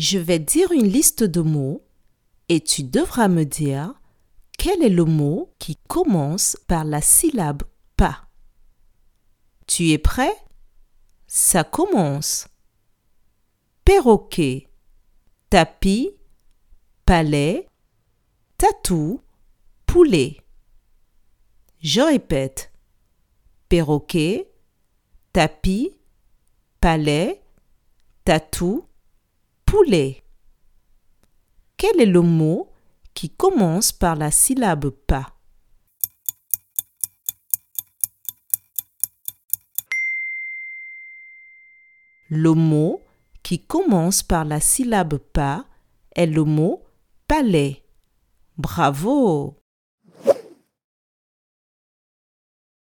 Je vais dire une liste de mots et tu devras me dire quel est le mot qui commence par la syllabe pas. Tu es prêt? Ça commence. Perroquet, tapis, palais, tatou, poulet. Je répète. Perroquet, tapis, palais, tatou, poulet. Quel est le mot qui commence par la syllabe pas Le mot qui commence par la syllabe pas est le mot palais. Bravo